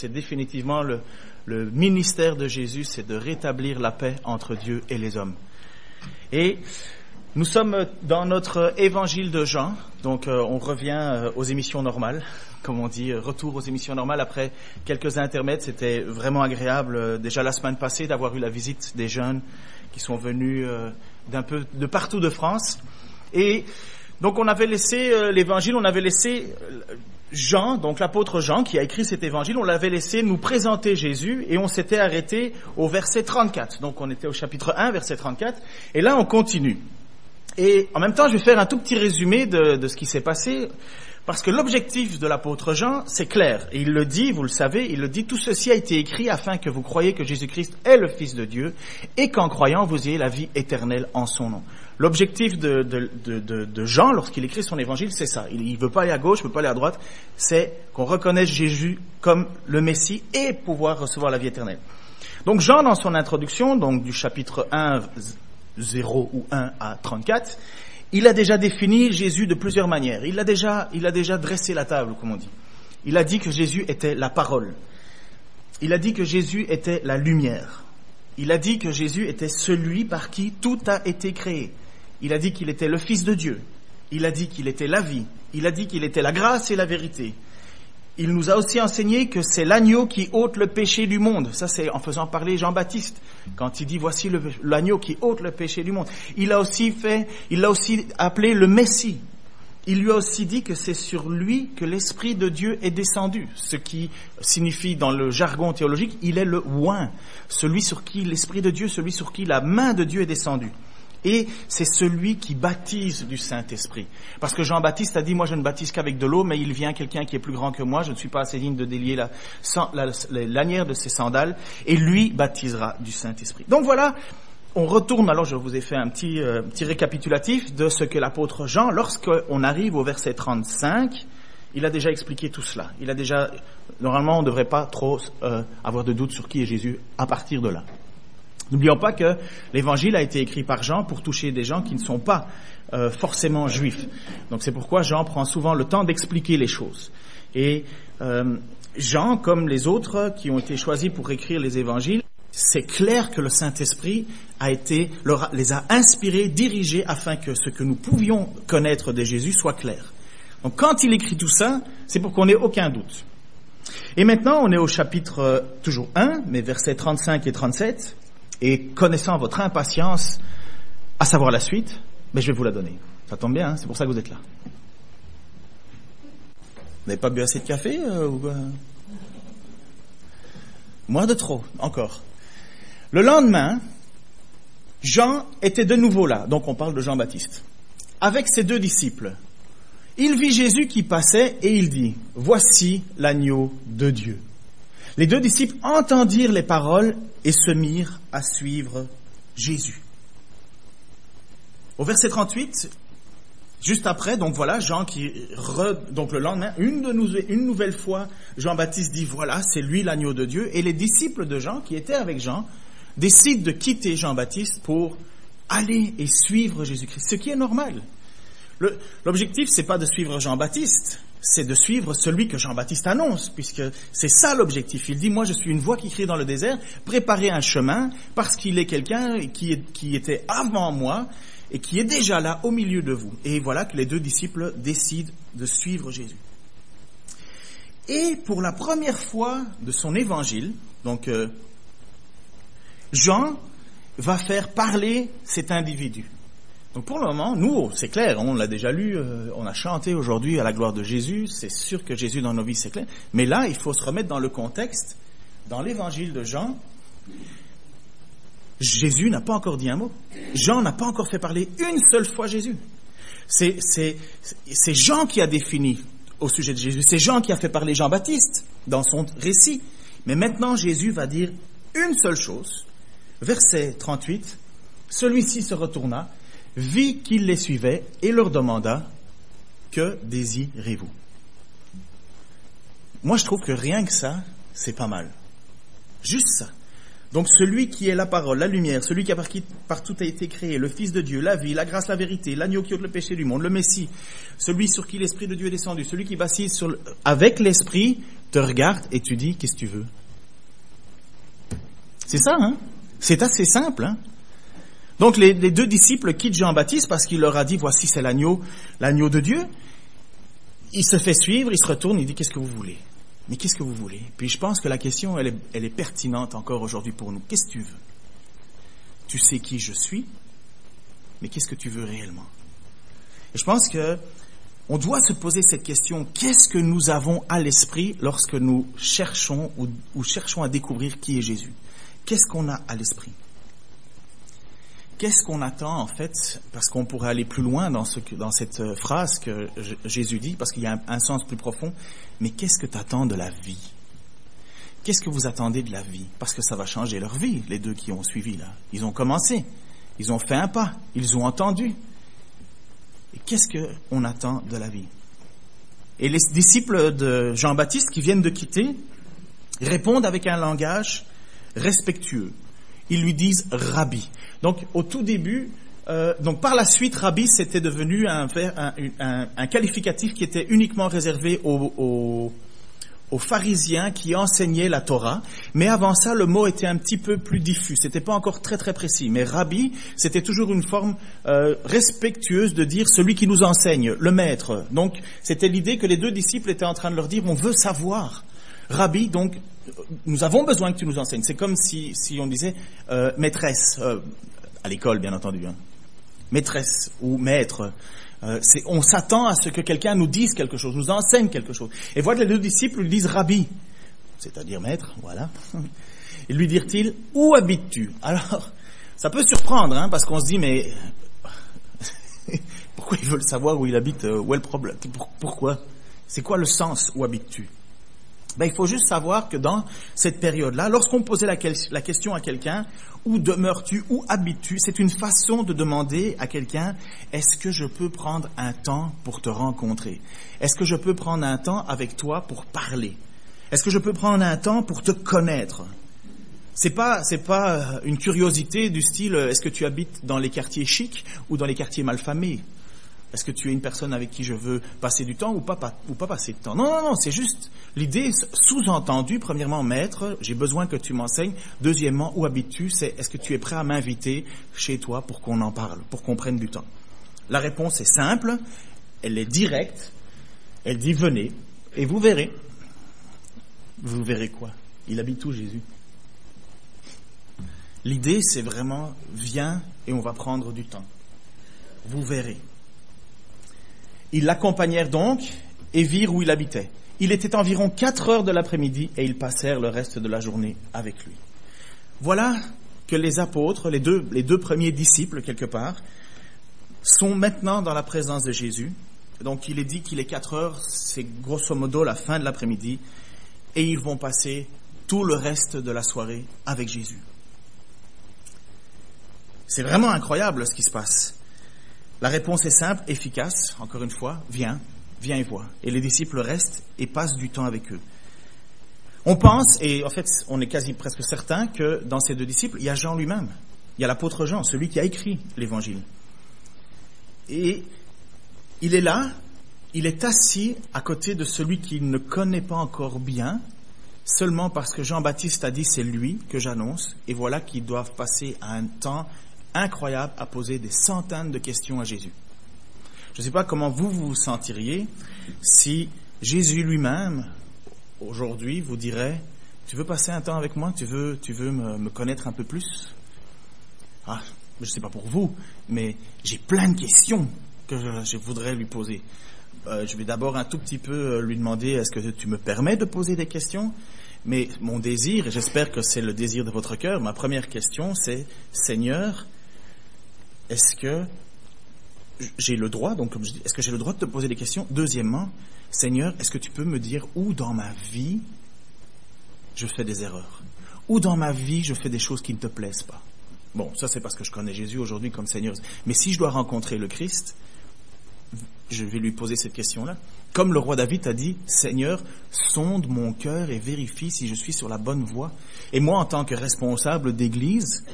C'est définitivement le, ministère de Jésus, c'est de rétablir la paix entre Dieu et les hommes. Et nous sommes dans notre évangile de Jean, donc euh, on revient euh, aux émissions normales, comme on dit, euh, retour aux émissions normales après quelques intermèdes. C'était vraiment agréable déjà la semaine passée d'avoir eu la visite des jeunes qui sont venus de partout de France. Et donc on avait laissé l'évangile, on avait laissé Jean, donc l'apôtre Jean qui a écrit cet évangile, on l'avait laissé nous présenter Jésus et on s'était arrêté au verset 34. Donc on était au chapitre 1, verset 34. Et là on continue. Et en même temps, je vais faire un tout petit résumé de, ce qui s'est passé, parce que l'objectif de l'apôtre Jean, c'est clair. Il le dit, vous le savez, il le dit, tout ceci a été écrit afin que vous croyiez que Jésus-Christ est le Fils de Dieu, et qu'en croyant, vous ayez la vie éternelle en son nom. L'objectif de, Jean, lorsqu'il écrit son évangile, c'est ça. Il ne veut pas aller à gauche, il ne veut pas aller à droite, c'est qu'on reconnaisse Jésus comme le Messie et pouvoir recevoir la vie éternelle. Donc Jean, dans son introduction, donc du chapitre 1, 0 ou 1 à 34, il a déjà défini Jésus de plusieurs manières. Il a déjà, il a déjà dressé la table, comme on dit. Il a dit que Jésus était la parole. Il a dit que Jésus était la lumière. Il a dit que Jésus était celui par qui tout a été créé. Il a dit qu'il était le Fils de Dieu. Il a dit qu'il était la vie. Il a dit qu'il était la grâce et la vérité il nous a aussi enseigné que c'est l'agneau qui ôte le péché du monde. Ça, c'est en faisant parler Jean-Baptiste, quand il dit voici l'agneau qui ôte le péché du monde. Il a aussi fait, il l'a aussi appelé le Messie. Il lui a aussi dit que c'est sur lui que l'Esprit de Dieu est descendu, ce qui signifie dans le jargon théologique, il est le oin, celui sur qui l'Esprit de Dieu, celui sur qui la main de Dieu est descendue et c'est celui qui baptise du Saint-Esprit. Parce que Jean-Baptiste a dit, moi je ne baptise qu'avec de l'eau, mais il vient quelqu'un qui est plus grand que moi, je ne suis pas assez digne de délier la, lanière de ses sandales, et lui baptisera du Saint-Esprit. Donc voilà, on retourne, alors je vous ai fait un petit, euh, récapitulatif de ce que l'apôtre Jean, lorsqu'on arrive au verset 35, il a déjà expliqué tout cela. Il a déjà, normalement on ne devrait pas trop euh, avoir de doute sur qui est Jésus à partir de là. N'oublions pas que l'évangile a été écrit par Jean pour toucher des gens qui ne sont pas euh, forcément juifs. Donc c'est pourquoi Jean prend souvent le temps d'expliquer les choses. Et euh, Jean, comme les autres qui ont été choisis pour écrire les évangiles, c'est clair que le Saint-Esprit a été, les a inspirés, dirigés afin que ce que nous pouvions connaître de Jésus soit clair. Donc quand il écrit tout ça, c'est pour qu'on n'ait aucun doute. Et maintenant, on est au chapitre euh, toujours 1, mais versets 35 et 37. Et connaissant votre impatience à savoir la suite, mais ben, je vais vous la donner. Ça tombe bien, hein, c'est pour ça que vous êtes là. Vous n'avez pas bu assez de café euh, ou... Moins de trop, encore. Le lendemain, Jean était de nouveau là, donc on parle de Jean-Baptiste, avec ses deux disciples. Il vit Jésus qui passait et il dit, Voici l'agneau de Dieu. Les deux disciples entendirent les paroles et se mirent à suivre Jésus. Au verset 38, juste après, donc voilà, Jean qui, donc le lendemain, une, une nouvelle fois, Jean-Baptiste dit, voilà, c'est lui l'agneau de Dieu, et les disciples de Jean, qui étaient avec Jean, décident de quitter Jean-Baptiste pour aller et suivre Jésus-Christ, ce qui est normal. L'objectif, c'est pas de suivre Jean-Baptiste, c'est de suivre celui que Jean-Baptiste annonce, puisque c'est ça l'objectif. Il dit, moi je suis une voix qui crie dans le désert, préparez un chemin, parce qu'il est quelqu'un qui, qui était avant moi, et qui est déjà là au milieu de vous. Et voilà que les deux disciples décident de suivre Jésus. Et pour la première fois de son évangile, donc euh, Jean va faire parler cet individu. Donc pour le moment, nous, c'est clair, on l'a déjà lu, euh, on a chanté aujourd'hui à la gloire de Jésus, c'est sûr que Jésus dans nos vies, c'est clair. Mais là, il faut se remettre dans le contexte. Dans l'évangile de Jean, Jésus n'a pas encore dit un mot. Jean n'a pas encore fait parler une seule fois Jésus. C'est, Jean qui a défini au sujet de Jésus. C'est Jean qui a fait parler Jean-Baptiste dans son récit. Mais maintenant, Jésus va dire une seule chose. Verset 38. Celui-ci se retourna vit qu'il les suivait et leur demanda Que désirez-vous? Moi, je trouve que rien que ça, c'est pas mal. Juste ça. Donc celui qui est la parole, la lumière, celui qui a par qui partout a été créé, le Fils de Dieu, la vie, la grâce, la vérité, l'agneau qui ôte le péché du monde, le Messie, celui sur qui l'Esprit de Dieu est descendu, celui qui vacille sur le... avec l'Esprit, te regarde et tu dis, qu'est-ce que tu veux? C'est ça, hein? C'est assez simple, hein? Donc les, deux disciples quittent Jean-Baptiste parce qu'il leur a dit, voici c'est l'agneau, l'agneau de Dieu. Il se fait suivre, il se retourne, il dit, qu'est-ce que vous voulez? Mais qu'est-ce que vous voulez? Puis je pense que la question, elle est, pertinente encore aujourd'hui pour nous. Qu'est-ce que tu veux? Tu sais qui je suis, mais qu'est-ce que tu veux réellement? Et je pense que on doit se poser cette question qu'est-ce que nous avons à l'esprit lorsque nous cherchons ou cherchons à découvrir qui est Jésus? Qu'est-ce qu'on a à l'esprit? Qu'est-ce qu'on attend en fait Parce qu'on pourrait aller plus loin dans, ce, dans cette euh, phrase que Jésus dit, parce qu'il y a un, un, sens plus profond. Mais qu'est-ce que tu attends de la vie? Qu'est-ce que vous attendez de la vie? Parce que ça va changer leur vie, les deux qui ont suivi là. Ils ont commencé, ils ont fait un pas, ils ont entendu. Et qu'est-ce qu'on attend de la vie? Et les disciples de Jean-Baptiste qui viennent de quitter répondent avec un langage respectueux ils lui disent Rabbi. Donc au tout début, euh, donc par la suite, Rabbi c'était devenu un, qualificatif qui était uniquement réservé aux, pharisiens qui enseignaient la Torah. Mais avant ça, le mot était un petit peu plus diffus. C'était pas encore très très précis. Mais Rabbi, c'était toujours une forme euh, respectueuse de dire celui qui nous enseigne, le maître. Donc c'était l'idée que les deux disciples étaient en train de leur dire on veut savoir. Rabbi, donc nous avons besoin que tu nous enseignes. C'est comme si, on disait euh, maîtresse, euh, à l'école bien entendu, hein. maîtresse ou maître. Euh, on s'attend à ce que quelqu'un nous dise quelque chose, nous enseigne quelque chose. Et voilà, les deux disciples lui disent rabbi, c'est-à-dire maître, voilà. Et lui dirent-ils, où habites-tu? Alors, ça peut surprendre, hein, parce qu'on se dit, mais pourquoi ils veulent savoir où il habite, où est le problème? Pourquoi? C'est quoi le sens, où habites-tu? Ben, il faut juste savoir que dans cette période-là, lorsqu'on posait la, question à quelqu'un, où demeures-tu, où habites-tu, c'est une façon de demander à quelqu'un, est-ce que je peux prendre un temps pour te rencontrer? Est-ce que je peux prendre un temps avec toi pour parler? Est-ce que je peux prendre un temps pour te connaître? C'est pas, pas euh, une curiosité du style, euh, est-ce que tu habites dans les quartiers chics ou dans les quartiers malfamés est-ce que tu es une personne avec qui je veux passer du temps ou pas, passer de temps? Non, non, non, c'est juste l'idée sous-entendue, premièrement, maître, j'ai besoin que tu m'enseignes. Deuxièmement, où habites-tu? C'est est-ce que tu es prêt à m'inviter chez toi pour qu'on en parle, pour qu'on prenne du temps? La réponse est simple, elle est directe, elle dit venez et vous verrez. Vous verrez quoi? Il habite où Jésus? L'idée, c'est vraiment viens et on va prendre du temps. Vous verrez. Ils l'accompagnèrent donc et virent où il habitait. Il était environ quatre heures de l'après-midi et ils passèrent le reste de la journée avec lui. Voilà que les apôtres, les deux, premiers disciples quelque part, sont maintenant dans la présence de Jésus. Donc il est dit qu'il est quatre heures, c'est grosso modo la fin de l'après-midi, et ils vont passer tout le reste de la soirée avec Jésus. C'est vraiment incroyable ce qui se passe. La réponse est simple, efficace, encore une fois, viens, viens et vois. Et les disciples restent et passent du temps avec eux. On pense, et en fait on est quasi presque certain, que dans ces deux disciples, il y a Jean lui-même. Il y a l'apôtre Jean, celui qui a écrit l'évangile. Et il est là, il est assis à côté de celui qu'il ne connaît pas encore bien, seulement parce que Jean-Baptiste a dit c'est lui que j'annonce, et voilà qu'ils doivent passer un temps incroyable à poser des centaines de questions à Jésus. Je ne sais pas comment vous vous sentiriez si Jésus lui-même, aujourd'hui, vous dirait, tu veux passer un temps avec moi, tu veux, tu veux me, connaître un peu plus? Ah, je ne sais pas pour vous, mais j'ai plein de questions que je, voudrais lui poser. Euh, je vais d'abord un tout petit peu euh, lui demander, est-ce que tu me permets de poser des questions? Mais mon désir, et j'espère que c'est le désir de votre cœur, ma première question, c'est, Seigneur, est-ce que j'ai le droit, donc comme je dis, est-ce que j'ai le droit de te poser des questions? Deuxièmement, Seigneur, est-ce que tu peux me dire où dans ma vie je fais des erreurs? Où dans ma vie je fais des choses qui ne te plaisent pas? Bon, ça c'est parce que je connais Jésus aujourd'hui comme Seigneur. Mais si je dois rencontrer le Christ, je vais lui poser cette question-là. Comme le roi David a dit, Seigneur, sonde mon cœur et vérifie si je suis sur la bonne voie. Et moi, en tant que responsable d'église,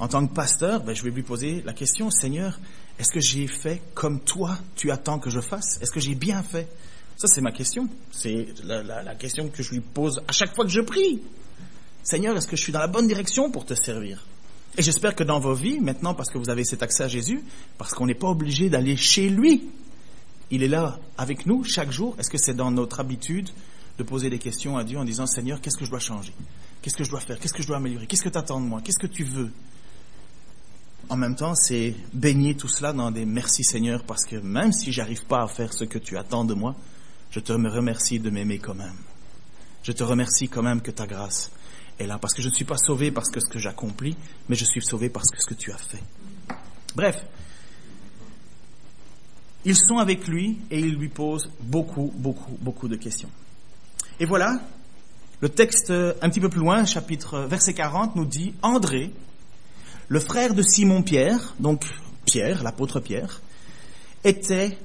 en tant que pasteur, ben, je vais lui poser la question, Seigneur, est-ce que j'ai fait comme toi, tu attends que je fasse? Est-ce que j'ai bien fait Ça, c'est ma question. C'est la, la question que je lui pose à chaque fois que je prie. Seigneur, est-ce que je suis dans la bonne direction pour te servir Et j'espère que dans vos vies, maintenant, parce que vous avez cet accès à Jésus, parce qu'on n'est pas obligé d'aller chez lui il est là avec nous chaque jour. Est-ce que c'est dans notre habitude de poser des questions à Dieu en disant Seigneur, qu'est-ce que je dois changer? Qu'est-ce que je dois faire? Qu'est-ce que je dois améliorer? Qu'est-ce que tu attends de moi? Qu'est-ce que tu veux? En même temps, c'est baigner tout cela dans des merci Seigneur parce que même si j'arrive pas à faire ce que tu attends de moi, je te remercie de m'aimer quand même. Je te remercie quand même que ta grâce est là parce que je ne suis pas sauvé parce que ce que j'accomplis, mais je suis sauvé parce que ce que tu as fait. Bref, ils sont avec lui et ils lui posent beaucoup, beaucoup, beaucoup de questions. Et voilà, le texte un petit peu plus loin, chapitre verset 40, nous dit André, le frère de Simon-Pierre, donc Pierre, l'apôtre Pierre, était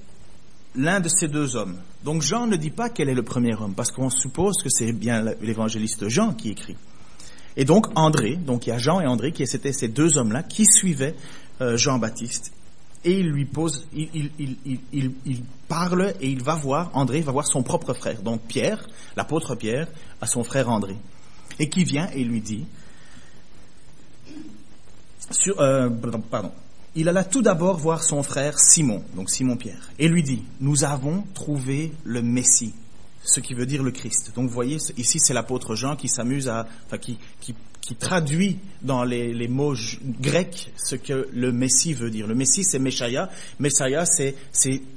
l'un de ces deux hommes. Donc Jean ne dit pas quel est le premier homme, parce qu'on suppose que c'est bien l'évangéliste Jean qui écrit. Et donc André, donc il y a Jean et André qui étaient ces deux hommes-là qui suivaient euh, Jean-Baptiste et il lui pose, il, parle et il va voir, André va voir son propre frère, donc Pierre, l'apôtre Pierre, à son frère André, et qui vient et lui dit, euh, il alla tout d'abord voir son frère Simon, donc Simon Pierre, et lui dit, nous avons trouvé le Messie, ce qui veut dire le Christ. Donc vous voyez, ici c'est l'apôtre Jean qui s'amuse à, enfin qui, qui traduit dans les, mots grecs ce que le Messie veut dire. Le Messie, c'est Meshaya. Meshaya, c'est,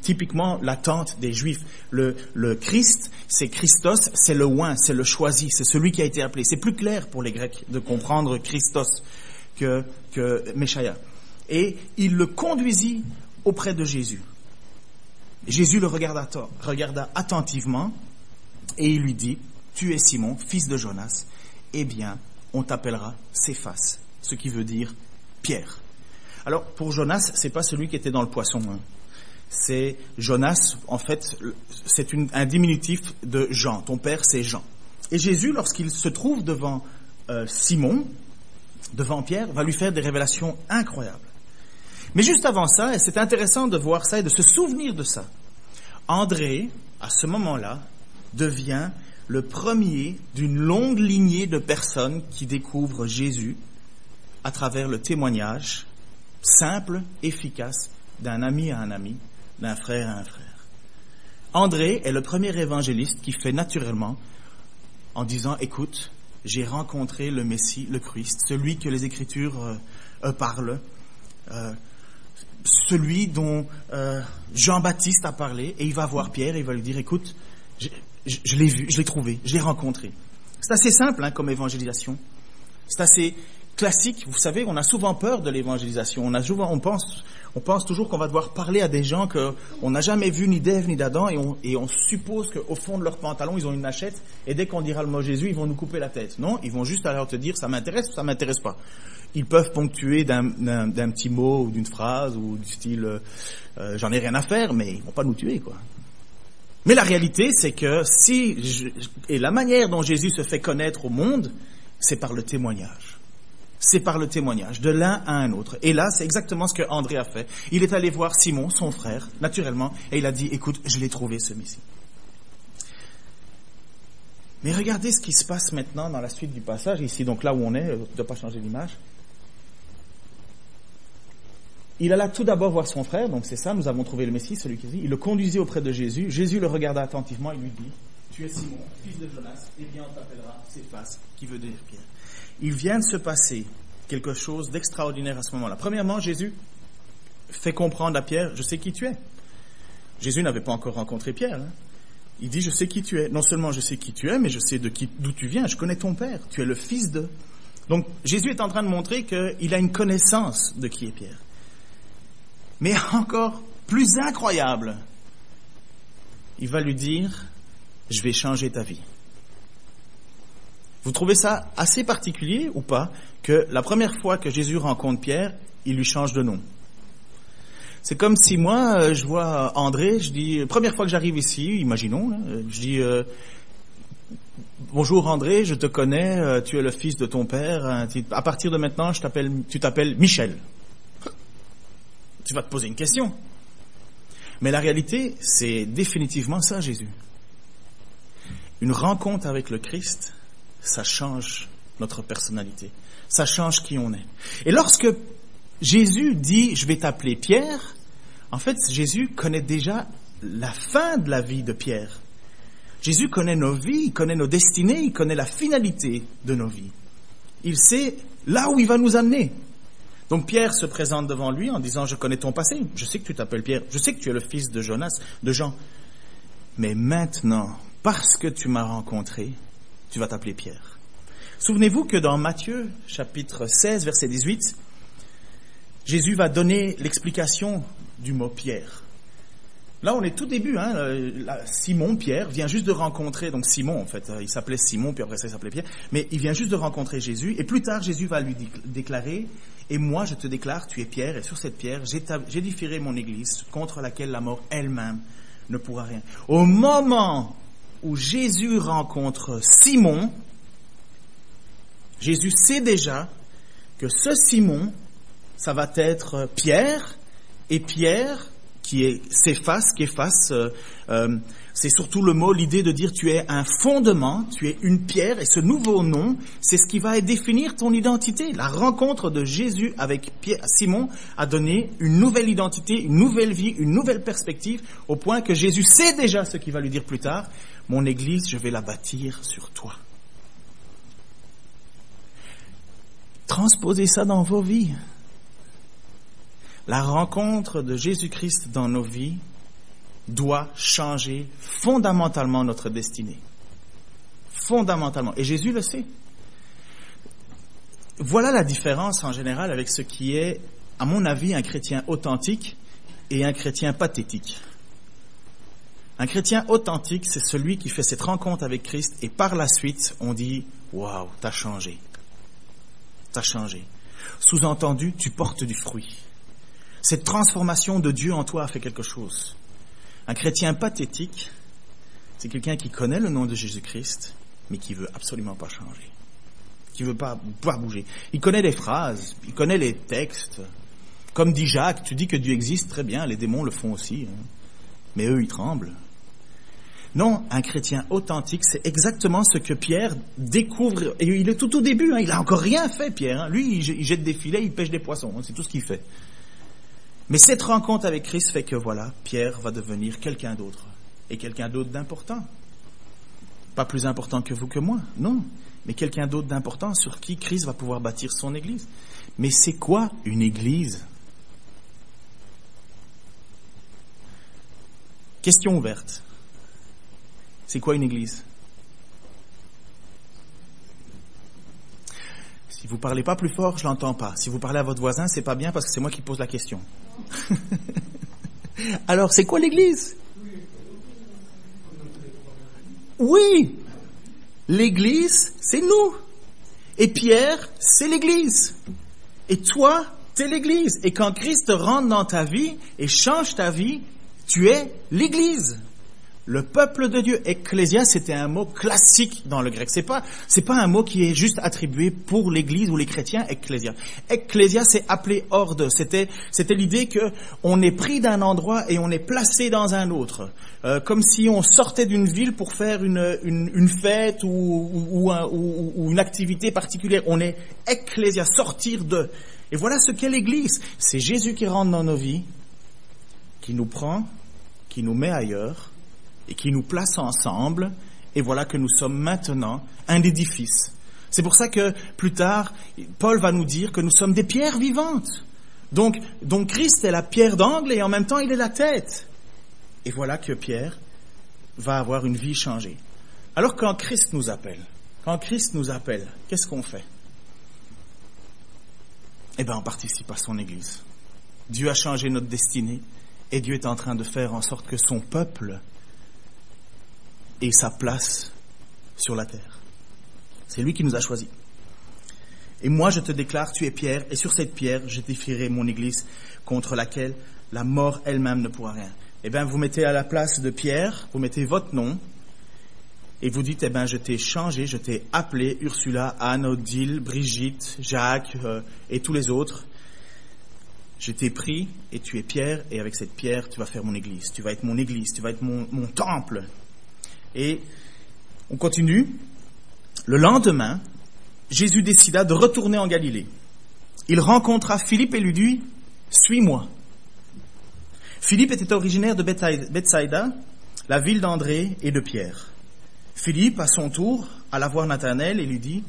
typiquement l'attente des Juifs. Le, Christ, c'est Christos, c'est le oin, c'est le choisi, c'est celui qui a été appelé. C'est plus clair pour les Grecs de comprendre Christos que, que. Et il le conduisit auprès de Jésus. Jésus le regarda, regarda attentivement et il lui dit, tu es Simon, fils de Jonas. Eh bien, on t'appellera Céphas, ce qui veut dire pierre. Alors, pour Jonas, c'est pas celui qui était dans le poisson. Hein. C'est Jonas, en fait, c'est un diminutif de Jean. Ton père, c'est Jean. Et Jésus, lorsqu'il se trouve devant euh, Simon, devant Pierre, va lui faire des révélations incroyables. Mais juste avant ça, et c'est intéressant de voir ça et de se souvenir de ça, André, à ce moment-là, devient le premier d'une longue lignée de personnes qui découvrent Jésus à travers le témoignage simple, efficace d'un ami à un ami, d'un frère à un frère. André est le premier évangéliste qui fait naturellement en disant, écoute, j'ai rencontré le Messie, le Christ, celui que les Écritures euh, euh, parlent, euh, celui dont Jean-Baptiste a parlé, et il va voir Pierre et il va lui dire, écoute, je, l'ai vu, je l'ai trouvé, je l'ai rencontré. C'est assez simple hein, comme évangélisation. C'est assez classique. Vous savez, on a souvent peur de l'évangélisation. On a souvent, on pense, on pense toujours qu'on va devoir parler à des gens qu'on n'a jamais vu ni d'Ève ni d'Adam et on, et on suppose qu'au fond de leur pantalon ils ont une machette et dès qu'on dira le mot Jésus ils vont nous couper la tête. Non, ils vont juste alors te dire ça m'intéresse ou ça m'intéresse pas. Ils peuvent ponctuer d'un petit mot ou d'une phrase ou du style euh, j'en ai rien à faire, mais ils vont pas nous tuer quoi. Mais la réalité, c'est que si, et la manière dont Jésus se fait connaître au monde, c'est par le témoignage. C'est par le témoignage, de l'un à un autre. Et là, c'est exactement ce que André a fait. Il est allé voir Simon, son frère, naturellement, et il a dit, écoute, je l'ai trouvé ce Messie. Mais regardez ce qui se passe maintenant dans la suite du passage, ici, donc là où on est, ne dois pas changer l'image. Il alla tout d'abord voir son frère, donc c'est ça, nous avons trouvé le Messie, celui qui dit. Il le conduisit auprès de Jésus. Jésus le regarda attentivement et lui dit Tu es Simon, fils de Jonas, et bien on t'appellera Céphas, qui veut dire Pierre. Il vient de se passer quelque chose d'extraordinaire à ce moment-là. Premièrement, Jésus fait comprendre à Pierre Je sais qui tu es. Jésus n'avait pas encore rencontré Pierre. Hein. Il dit Je sais qui tu es. Non seulement je sais qui tu es, mais je sais d'où tu viens. Je connais ton père. Tu es le fils de. Donc Jésus est en train de montrer qu'il a une connaissance de qui est Pierre. Mais encore plus incroyable, il va lui dire, je vais changer ta vie. Vous trouvez ça assez particulier ou pas que la première fois que Jésus rencontre Pierre, il lui change de nom? C'est comme si moi, euh, je vois André, je dis, première fois que j'arrive ici, imaginons, je dis, euh, bonjour André, je te connais, euh, tu es le fils de ton père, hein, à partir de maintenant, je tu t'appelles Michel. Tu vas te poser une question. Mais la réalité, c'est définitivement ça, Jésus. Une rencontre avec le Christ, ça change notre personnalité. Ça change qui on est. Et lorsque Jésus dit, je vais t'appeler Pierre, en fait, Jésus connaît déjà la fin de la vie de Pierre. Jésus connaît nos vies, il connaît nos destinées, il connaît la finalité de nos vies. Il sait là où il va nous amener. Donc Pierre se présente devant lui en disant, je connais ton passé, je sais que tu t'appelles Pierre, je sais que tu es le fils de Jonas, de Jean. Mais maintenant, parce que tu m'as rencontré, tu vas t'appeler Pierre. Souvenez-vous que dans Matthieu chapitre 16, verset 18, Jésus va donner l'explication du mot Pierre. Là, on est tout début. Hein, Simon, Pierre, vient juste de rencontrer, donc Simon en fait, il s'appelait Simon, puis après ça il s'appelait Pierre, mais il vient juste de rencontrer Jésus, et plus tard Jésus va lui déclarer, et moi je te déclare, tu es Pierre, et sur cette pierre j'édifierai mon église, contre laquelle la mort elle-même ne pourra rien. Au moment où Jésus rencontre Simon, Jésus sait déjà que ce Simon, ça va être Pierre, et Pierre, qui s'efface, qui efface, euh, euh, c'est surtout le mot, l'idée de dire tu es un fondement, tu es une pierre, et ce nouveau nom, c'est ce qui va définir ton identité. La rencontre de Jésus avec Pierre, Simon a donné une nouvelle identité, une nouvelle vie, une nouvelle perspective, au point que Jésus sait déjà ce qu'il va lui dire plus tard. Mon Église, je vais la bâtir sur toi. Transposez ça dans vos vies. La rencontre de Jésus-Christ dans nos vies doit changer fondamentalement notre destinée. Fondamentalement. Et Jésus le sait. Voilà la différence en général avec ce qui est, à mon avis, un chrétien authentique et un chrétien pathétique. Un chrétien authentique, c'est celui qui fait cette rencontre avec Christ et par la suite, on dit, waouh, t'as changé. T'as changé. Sous-entendu, tu portes du fruit. Cette transformation de Dieu en toi a fait quelque chose. Un chrétien pathétique, c'est quelqu'un qui connaît le nom de Jésus-Christ, mais qui veut absolument pas changer, qui veut pas, pas bouger. Il connaît les phrases, il connaît les textes. Comme dit Jacques, tu dis que Dieu existe, très bien, les démons le font aussi, hein. mais eux, ils tremblent. Non, un chrétien authentique, c'est exactement ce que Pierre découvre. Il est tout au début, hein, il a encore rien fait, Pierre. Hein. Lui, il jette des filets, il pêche des poissons, c'est tout ce qu'il fait. Mais cette rencontre avec Christ fait que voilà, Pierre va devenir quelqu'un d'autre. Et quelqu'un d'autre d'important. Pas plus important que vous que moi, non. Mais quelqu'un d'autre d'important sur qui Christ va pouvoir bâtir son Église. Mais c'est quoi une Église? Question ouverte. C'est quoi une Église? Si vous parlez pas plus fort, je l'entends pas. Si vous parlez à votre voisin, c'est pas bien parce que c'est moi qui pose la question. Alors, c'est quoi l'Église? Oui, l'Église, c'est nous. Et Pierre, c'est l'Église. Et toi, t'es l'Église. Et quand Christ rentre dans ta vie et change ta vie, tu es l'Église. Le peuple de Dieu, ecclésia, c'était un mot classique dans le grec. C'est pas, c'est pas un mot qui est juste attribué pour l'Église ou les chrétiens. Ecclésia. Ecclésia, c'est appelé horde. C'était, c'était l'idée que on est pris d'un endroit et on est placé dans un autre, euh, comme si on sortait d'une ville pour faire une, une, fête ou, ou, une activité particulière. On est ecclésia, sortir de. Et voilà ce qu'est l'Église. C'est Jésus qui rentre dans nos vies, qui nous prend, qui nous met ailleurs et qui nous place ensemble, et voilà que nous sommes maintenant un édifice. C'est pour ça que plus tard, Paul va nous dire que nous sommes des pierres vivantes. Donc, donc Christ est la pierre d'angle et en même temps il est la tête. Et voilà que Pierre va avoir une vie changée. Alors quand Christ nous appelle, quand Christ nous appelle, qu'est-ce qu'on fait? Eh bien, on participe à son Église. Dieu a changé notre destinée et Dieu est en train de faire en sorte que son peuple et sa place sur la terre. C'est lui qui nous a choisis. Et moi, je te déclare, tu es pierre, et sur cette pierre, je défierai mon église contre laquelle la mort elle-même ne pourra rien. Eh bien, vous mettez à la place de Pierre, vous mettez votre nom, et vous dites, eh bien, je t'ai changé, je t'ai appelé Ursula, Anne, Odile, Brigitte, Jacques euh, et tous les autres. Je t'ai pris et tu es Pierre, et avec cette pierre, tu vas faire mon église. Tu vas être mon église, tu vas être mon temple. Et on continue. Le lendemain, Jésus décida de retourner en Galilée. Il rencontra Philippe et lui dit, Suis-moi. Philippe était originaire de Bethsaïda, la ville d'André et de Pierre. Philippe, à son tour, alla voir Nathanaël et lui dit,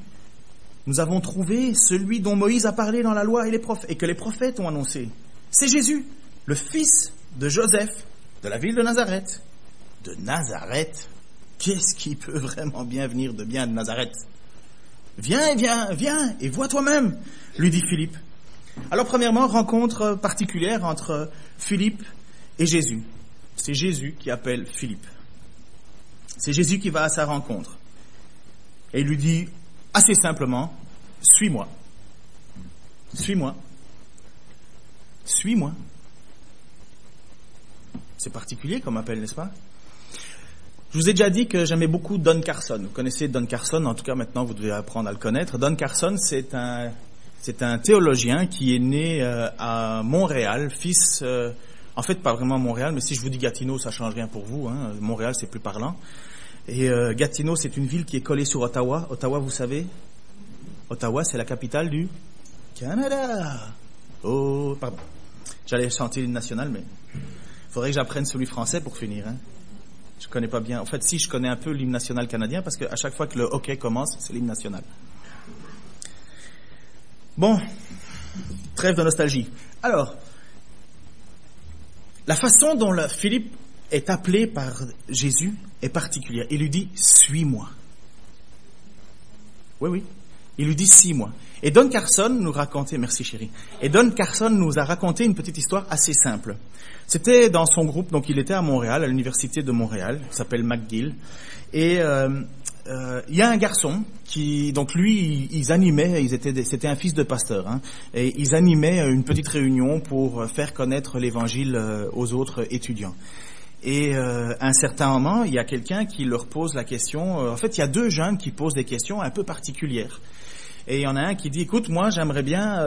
Nous avons trouvé celui dont Moïse a parlé dans la loi et, et que les prophètes ont annoncé. C'est Jésus, le fils de Joseph, de la ville de Nazareth. De Nazareth Qu'est-ce qui peut vraiment bien venir de bien de Nazareth? Viens, viens, viens, et vois toi-même, lui dit Philippe. Alors premièrement, rencontre particulière entre Philippe et Jésus. C'est Jésus qui appelle Philippe. C'est Jésus qui va à sa rencontre. Et il lui dit assez simplement, suis-moi. Suis-moi. Suis-moi. C'est particulier comme appel, n'est-ce pas? Je vous ai déjà dit que j'aimais beaucoup Don Carson. Vous connaissez Don Carson, en tout cas maintenant vous devez apprendre à le connaître. Don Carson, c'est un, c'est un théologien qui est né euh, à Montréal, fils euh, en fait, pas vraiment Montréal, mais si je vous dis Gatineau, ça change rien pour vous. Hein. Montréal, c'est plus parlant. Et euh, Gatineau, c'est une ville qui est collée sur Ottawa. Ottawa, vous savez? Ottawa, c'est la capitale du Canada. Oh, pardon. J'allais chanter l'hymne national, mais faudrait que j'apprenne celui français pour finir. Hein. Je connais pas bien. En fait, si je connais un peu l'hymne national canadien, parce qu'à chaque fois que le hockey commence, c'est l'hymne national. Bon, trêve de nostalgie. Alors, la façon dont Philippe est appelé par Jésus est particulière. Il lui dit, suis-moi. Oui, oui. Il lui dit, suis-moi. Et Don Carson nous racontait, merci chérie, et Don Carson nous a raconté une petite histoire assez simple. C'était dans son groupe, donc il était à Montréal, à l'université de Montréal, il s'appelle McGill, et euh, euh, il y a un garçon qui, donc lui, ils animaient, ils étaient, c'était un fils de pasteur, hein, et ils animaient une petite réunion pour faire connaître l'Évangile euh, aux autres étudiants. Et euh, à un certain moment, il y a quelqu'un qui leur pose la question. en fait, il y a deux jeunes qui posent des questions un peu particulières. Et il y en a un qui dit, écoute, moi, j'aimerais bien,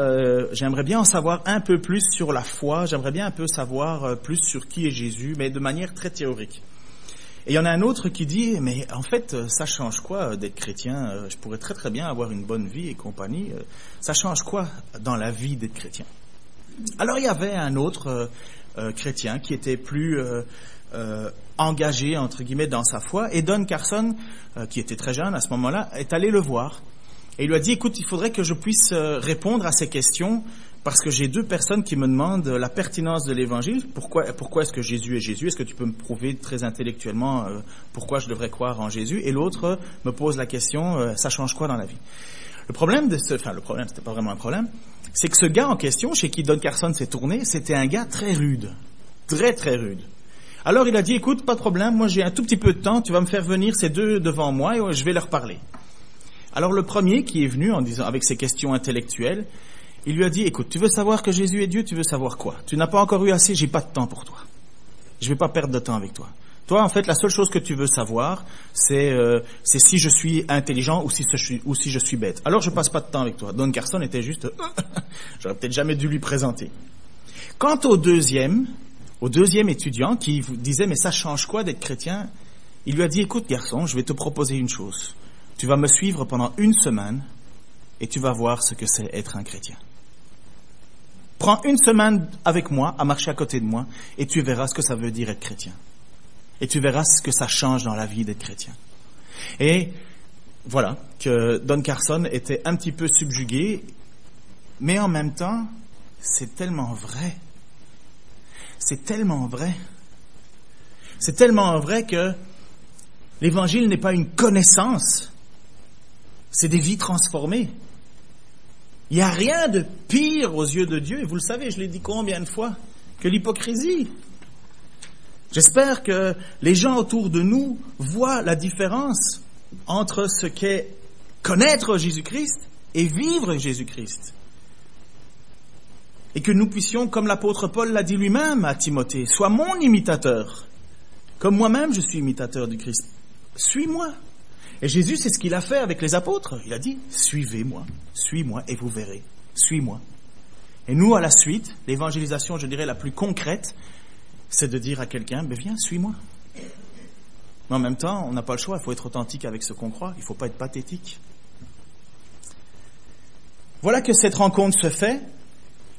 j'aimerais bien en savoir un peu plus sur la foi. J'aimerais bien un peu savoir plus sur qui est Jésus, mais de manière très théorique. Et il y en a un autre qui dit, mais en fait, euh, ça change quoi euh, d'être chrétien euh, Je pourrais très très bien avoir une bonne vie et compagnie. Ça change quoi dans la vie d'être chrétien? Alors il y avait un autre chrétien qui était plus engagé, entre guillemets, dans sa foi. Et Don Carson, qui était très jeune à ce moment-là, est allé le voir. Et il lui a dit, écoute, il faudrait que je puisse répondre à ces questions parce que j'ai deux personnes qui me demandent la pertinence de l'évangile. Pourquoi, pourquoi est-ce que Jésus est Jésus? Est-ce que tu peux me prouver très intellectuellement euh, pourquoi je devrais croire en Jésus? Et l'autre me pose la question, euh, ça change quoi dans la vie? Le problème de ce, enfin le problème, c'était pas vraiment un problème, c'est que ce gars en question, chez qui Don Carson s'est tourné, c'était un gars très rude, très très rude. Alors il a dit, écoute, pas de problème, moi j'ai un tout petit peu de temps, tu vas me faire venir ces deux devant moi et je vais leur parler. Alors le premier qui est venu en disant avec ses questions intellectuelles, il lui a dit, écoute, tu veux savoir que Jésus est Dieu, tu veux savoir quoi? Tu n'as pas encore eu assez, j'ai pas de temps pour toi. Je vais pas perdre de temps avec toi. Toi, en fait, la seule chose que tu veux savoir, c'est euh, si je suis intelligent ou si, je suis, bête. Alors, je passe pas de temps avec toi. Don Carson était juste, j'aurais peut-être jamais dû lui présenter. Quant au deuxième, au deuxième étudiant qui disait, mais ça change quoi d'être chrétien? Il lui a dit, écoute, garçon, je vais te proposer une chose. Tu vas me suivre pendant une semaine et tu vas voir ce que c'est être un chrétien. Prends une semaine avec moi, à marcher à côté de moi, et tu verras ce que ça veut dire être chrétien. Et tu verras ce que ça change dans la vie d'être chrétien. Et voilà, que Don Carson était un petit peu subjugué, mais en même temps, c'est tellement vrai. C'est tellement vrai. C'est tellement vrai que l'évangile n'est pas une connaissance, c'est des vies transformées. Il n'y a rien de pire aux yeux de Dieu, et vous le savez, je l'ai dit combien de fois, que l'hypocrisie. J'espère que les gens autour de nous voient la différence entre ce qu'est connaître Jésus-Christ et vivre Jésus-Christ. Et que nous puissions, comme l'apôtre Paul l'a dit lui-même à Timothée, sois mon imitateur, comme moi-même je suis imitateur du Christ. Suis-moi. Et Jésus, c'est ce qu'il a fait avec les apôtres. Il a dit, suivez-moi, suis-moi et vous verrez. Suis-moi. Et nous, à la suite, l'évangélisation, je dirais, la plus concrète, c'est de dire à quelqu'un, ben viens, suis-moi. Mais en même temps, on n'a pas le choix, il faut être authentique avec ce qu'on croit, il ne faut pas être pathétique. Voilà que cette rencontre se fait,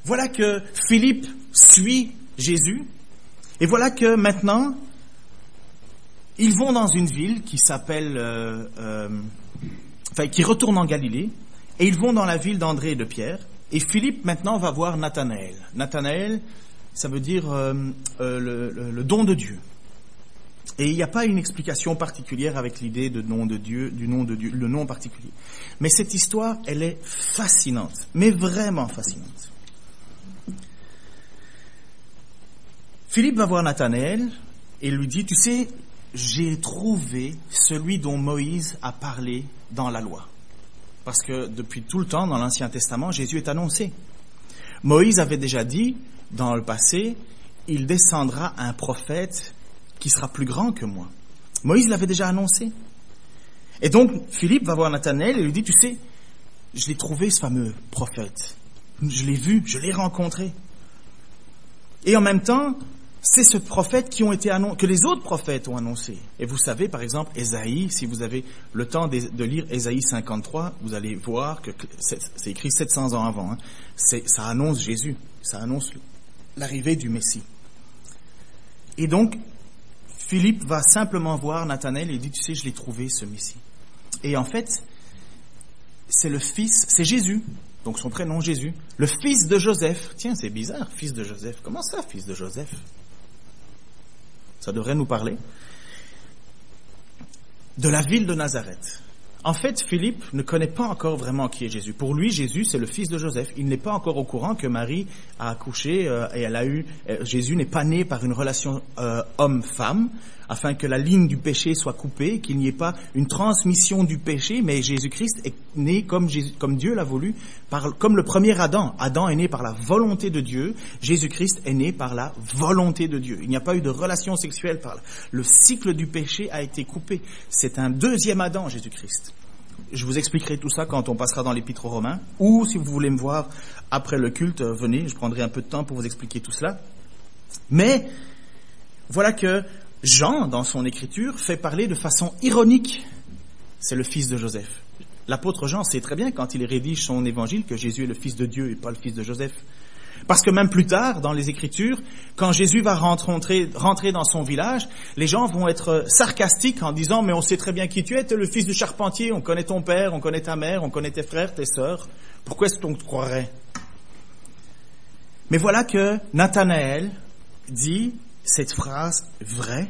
voilà que Philippe suit Jésus, et voilà que maintenant, ils vont dans une ville qui s'appelle, euh, euh, enfin, qui retourne en Galilée, et ils vont dans la ville d'André et de Pierre, et Philippe maintenant va voir Nathanaël. Nathanaël, ça veut dire euh, le don de Dieu. Et il n'y a pas une explication particulière avec l'idée de nom de Dieu, du nom de Dieu, le nom particulier. Mais cette histoire, elle est fascinante, mais vraiment fascinante. Philippe va voir Nathanaël et lui dit, tu sais, j'ai trouvé celui dont Moïse a parlé dans la loi. Parce que depuis tout le temps, dans l'Ancien Testament, Jésus est annoncé. Moïse avait déjà dit, dans le passé, il descendra un prophète qui sera plus grand que moi. Moïse l'avait déjà annoncé. Et donc, Philippe va voir Nathanaël et lui dit, tu sais, je l'ai trouvé ce fameux prophète. Je l'ai vu, je l'ai rencontré. Et en même temps, c'est ce prophète que les autres prophètes ont annoncé. Et vous savez, par exemple, Ésaïe, si vous avez le temps de, lire Ésaïe 53, vous allez voir que c'est écrit 700 ans avant. Hein. Ça annonce Jésus, ça annonce l'arrivée du Messie. Et donc, Philippe va simplement voir Nathanaël et dit, tu sais, je l'ai trouvé, ce Messie. Et en fait, c'est le fils, c'est Jésus, donc son prénom Jésus, le fils de Joseph. Tiens, c'est bizarre, fils de Joseph. Comment ça, fils de Joseph? Ça devrait nous parler. De la ville de Nazareth. En fait, Philippe ne connaît pas encore vraiment qui est Jésus. Pour lui, Jésus, c'est le fils de Joseph. Il n'est pas encore au courant que Marie a accouché euh, et elle a eu. Euh, Jésus n'est pas né par une relation euh, homme-femme, afin que la ligne du péché soit coupée, qu'il n'y ait pas une transmission du péché, mais Jésus-Christ est né comme, Dieu l'a voulu, comme le premier Adam. Adam est né par la volonté de Dieu. Jésus-Christ est né par la volonté de Dieu. Il n'y a pas eu de relation sexuelle par là. Le cycle du péché a été coupé. C'est un deuxième Adam, Jésus-Christ. Je vous expliquerai tout ça quand on passera dans l'épître aux Romains, ou si vous voulez me voir après le culte, euh, venez, je prendrai un peu de temps pour vous expliquer tout cela. Mais voilà que Jean, dans son écriture, fait parler de façon ironique. C'est le fils de Joseph. L'apôtre Jean sait très bien quand il rédige son évangile que Jésus est le fils de Dieu et pas le fils de Joseph. Parce que même plus tard, dans les Écritures, quand Jésus va rentrer, rentrer, dans son village, les gens vont être sarcastiques en disant, mais on sait très bien qui tu es, tu es le fils du charpentier, on connaît ton père, on connaît ta mère, on connaît tes frères, tes sœurs. Pourquoi est-ce qu'on te croirait? Mais voilà que Nathanaël dit cette phrase vraie,